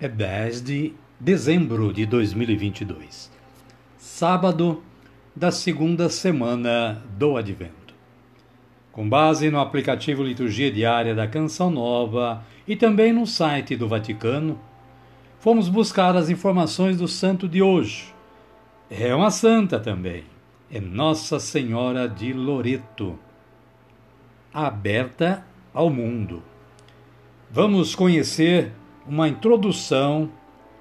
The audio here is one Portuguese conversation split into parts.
é 10 de dezembro de 2022, sábado da segunda semana do Advento. Com base no aplicativo Liturgia Diária da Canção Nova e também no site do Vaticano, fomos buscar as informações do santo de hoje. É uma santa também, é Nossa Senhora de Loreto, aberta ao mundo. Vamos conhecer uma introdução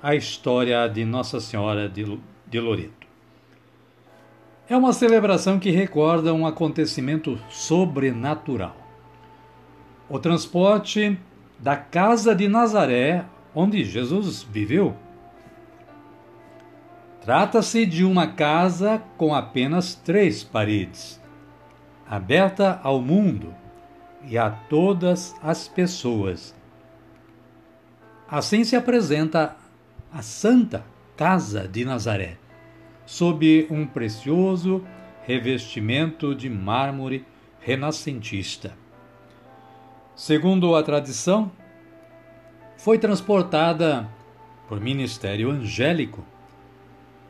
à história de Nossa Senhora de Loreto. É uma celebração que recorda um acontecimento sobrenatural. O transporte da casa de Nazaré, onde Jesus viveu. Trata-se de uma casa com apenas três paredes, aberta ao mundo e a todas as pessoas Assim se apresenta a Santa Casa de Nazaré, sob um precioso revestimento de mármore renascentista. Segundo a tradição, foi transportada por ministério angélico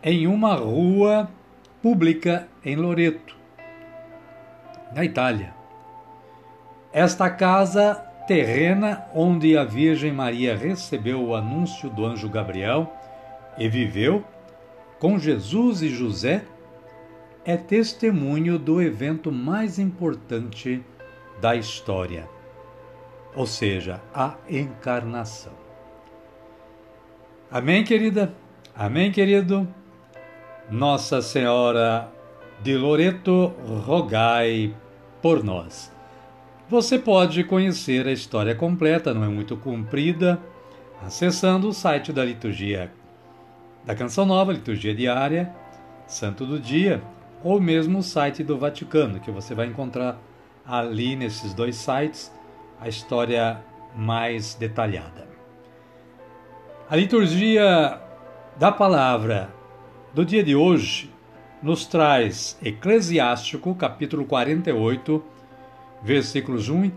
em uma rua pública em Loreto, na Itália. Esta casa terrena onde a Virgem Maria recebeu o anúncio do anjo Gabriel e viveu com Jesus e José, é testemunho do evento mais importante da história, ou seja, a encarnação. Amém, querida? Amém, querido? Nossa Senhora de Loreto, rogai por nós. Você pode conhecer a história completa, não é muito comprida, acessando o site da liturgia da Canção Nova, Liturgia Diária, Santo do Dia, ou mesmo o site do Vaticano, que você vai encontrar ali nesses dois sites a história mais detalhada. A liturgia da palavra do dia de hoje nos traz Eclesiástico, capítulo 48, versículos 1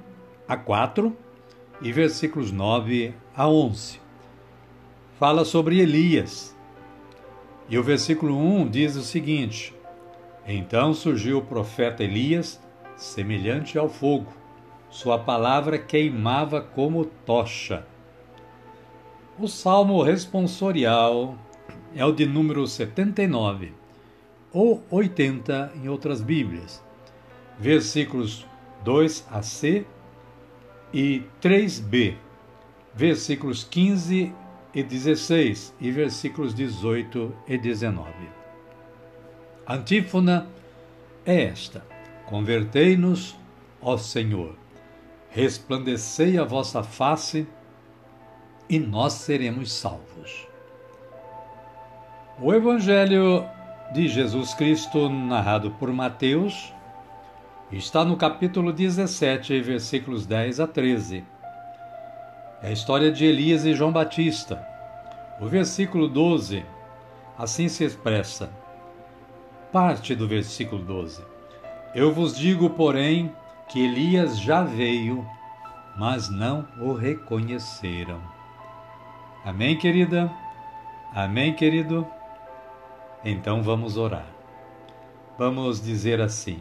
a 4 e versículos 9 a 11. Fala sobre Elias. E o versículo 1 diz o seguinte: Então surgiu o profeta Elias, semelhante ao fogo, sua palavra queimava como tocha. O salmo responsorial é o de número 79, ou 80 em outras Bíblias, versículos 2 a C e 3b, versículos 15 e 16 e versículos 18 e 19. A antífona é esta: Convertei-nos, ó Senhor, resplandecei a vossa face e nós seremos salvos. O Evangelho de Jesus Cristo, narrado por Mateus, Está no capítulo 17, versículos 10 a 13. É a história de Elias e João Batista. O versículo 12 assim se expressa. Parte do versículo 12. Eu vos digo, porém, que Elias já veio, mas não o reconheceram. Amém, querida? Amém, querido? Então vamos orar. Vamos dizer assim: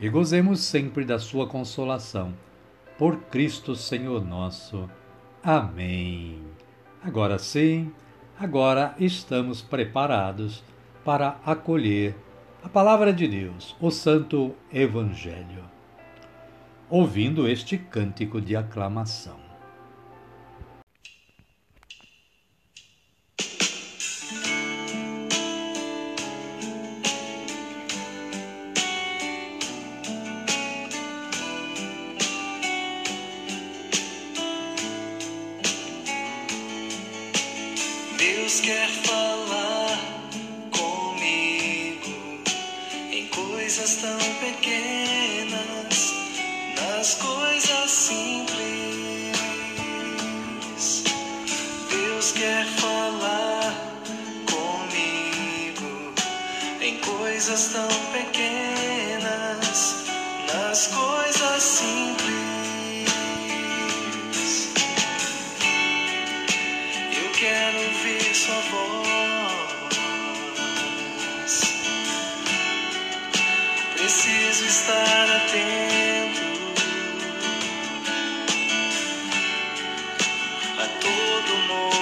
e gozemos sempre da sua consolação. Por Cristo Senhor nosso. Amém. Agora sim, agora estamos preparados para acolher a palavra de Deus, o Santo Evangelho. Ouvindo este cântico de aclamação. Deus quer falar comigo em coisas tão pequenas, nas coisas simples. Deus quer falar comigo em coisas tão pequenas, nas coisas simples. Preciso estar atento a todo o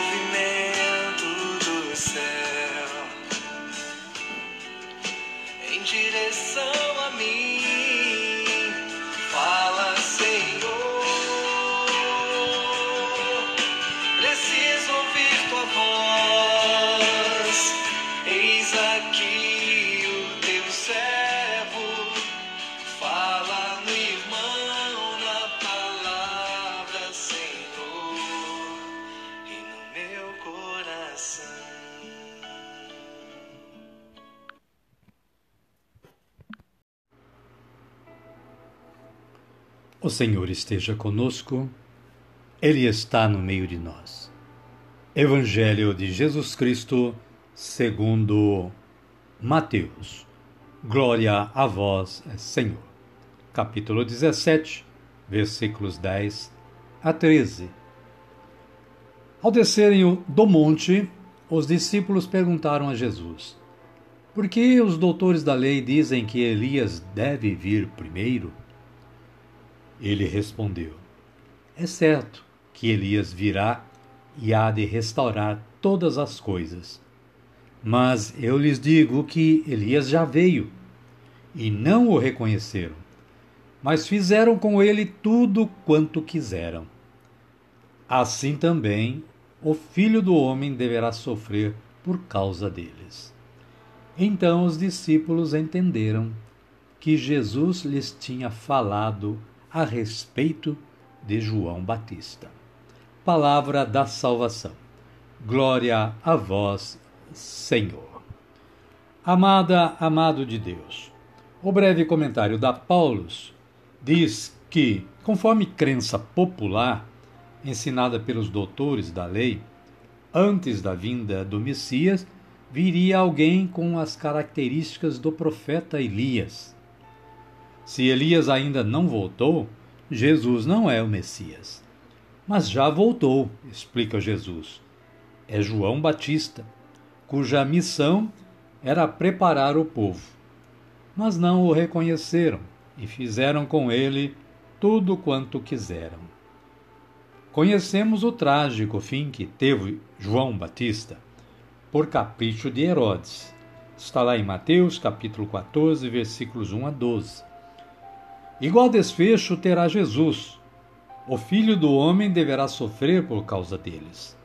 O Senhor esteja conosco, Ele está no meio de nós. Evangelho de Jesus Cristo, segundo Mateus. Glória a vós, Senhor. Capítulo 17, versículos 10 a 13. Ao descerem do monte, os discípulos perguntaram a Jesus: Por que os doutores da lei dizem que Elias deve vir primeiro? Ele respondeu: É certo que Elias virá e há de restaurar todas as coisas. Mas eu lhes digo que Elias já veio e não o reconheceram, mas fizeram com ele tudo quanto quiseram. Assim também o filho do homem deverá sofrer por causa deles. Então os discípulos entenderam que Jesus lhes tinha falado a respeito de João Batista. Palavra da salvação. Glória a vós, Senhor. Amada, amado de Deus. O breve comentário da Paulus diz que, conforme crença popular ensinada pelos doutores da lei, antes da vinda do Messias, viria alguém com as características do profeta Elias. Se Elias ainda não voltou, Jesus não é o Messias. Mas já voltou, explica Jesus. É João Batista, cuja missão era preparar o povo. Mas não o reconheceram e fizeram com ele tudo quanto quiseram. Conhecemos o trágico fim que teve João Batista por capricho de Herodes. Está lá em Mateus capítulo 14, versículos 1 a 12. Igual desfecho terá Jesus. O filho do homem deverá sofrer por causa deles.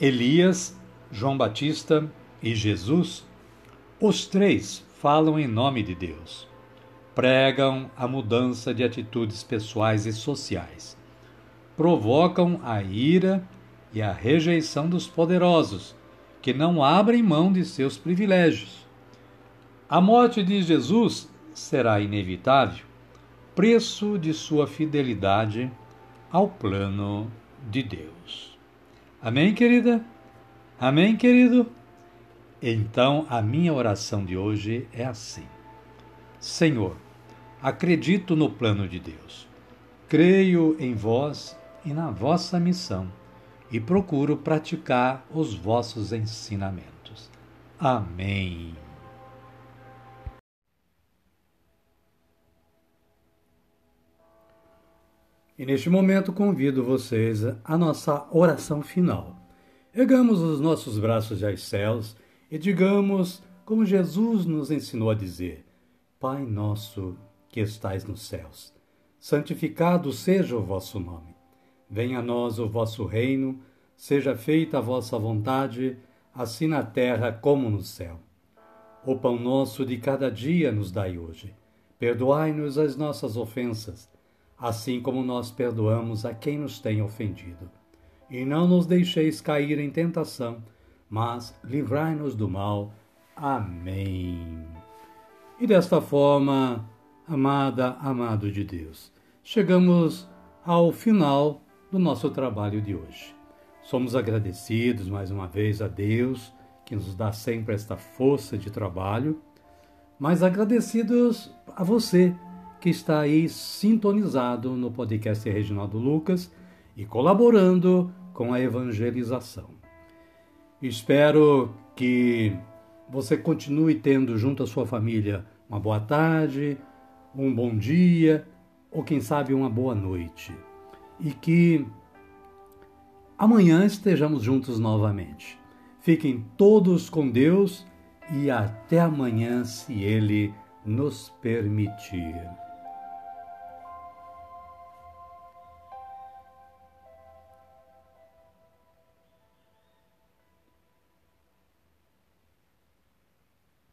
Elias, João Batista e Jesus, os três falam em nome de Deus. Pregam a mudança de atitudes pessoais e sociais. Provocam a ira e a rejeição dos poderosos, que não abrem mão de seus privilégios. A morte de Jesus será inevitável, preço de sua fidelidade ao plano de Deus. Amém, querida? Amém, querido? Então, a minha oração de hoje é assim: Senhor, acredito no plano de Deus, creio em vós e na vossa missão e procuro praticar os vossos ensinamentos. Amém. E neste momento convido vocês à nossa oração final. Ergamos os nossos braços aos céus e digamos, como Jesus nos ensinou a dizer: Pai nosso que estais nos céus, santificado seja o vosso nome. Venha a nós o vosso reino, seja feita a vossa vontade, assim na terra como no céu. O pão nosso de cada dia nos dai hoje. Perdoai-nos as nossas ofensas, assim como nós perdoamos a quem nos tem ofendido e não nos deixeis cair em tentação, mas livrai-nos do mal. Amém. E desta forma, amada, amado de Deus, chegamos ao final do nosso trabalho de hoje. Somos agradecidos mais uma vez a Deus, que nos dá sempre esta força de trabalho, mas agradecidos a você que está aí sintonizado no podcast Reginaldo Lucas e colaborando com a evangelização. Espero que você continue tendo junto à sua família uma boa tarde, um bom dia ou quem sabe uma boa noite. E que amanhã estejamos juntos novamente. Fiquem todos com Deus e até amanhã, se Ele nos permitir.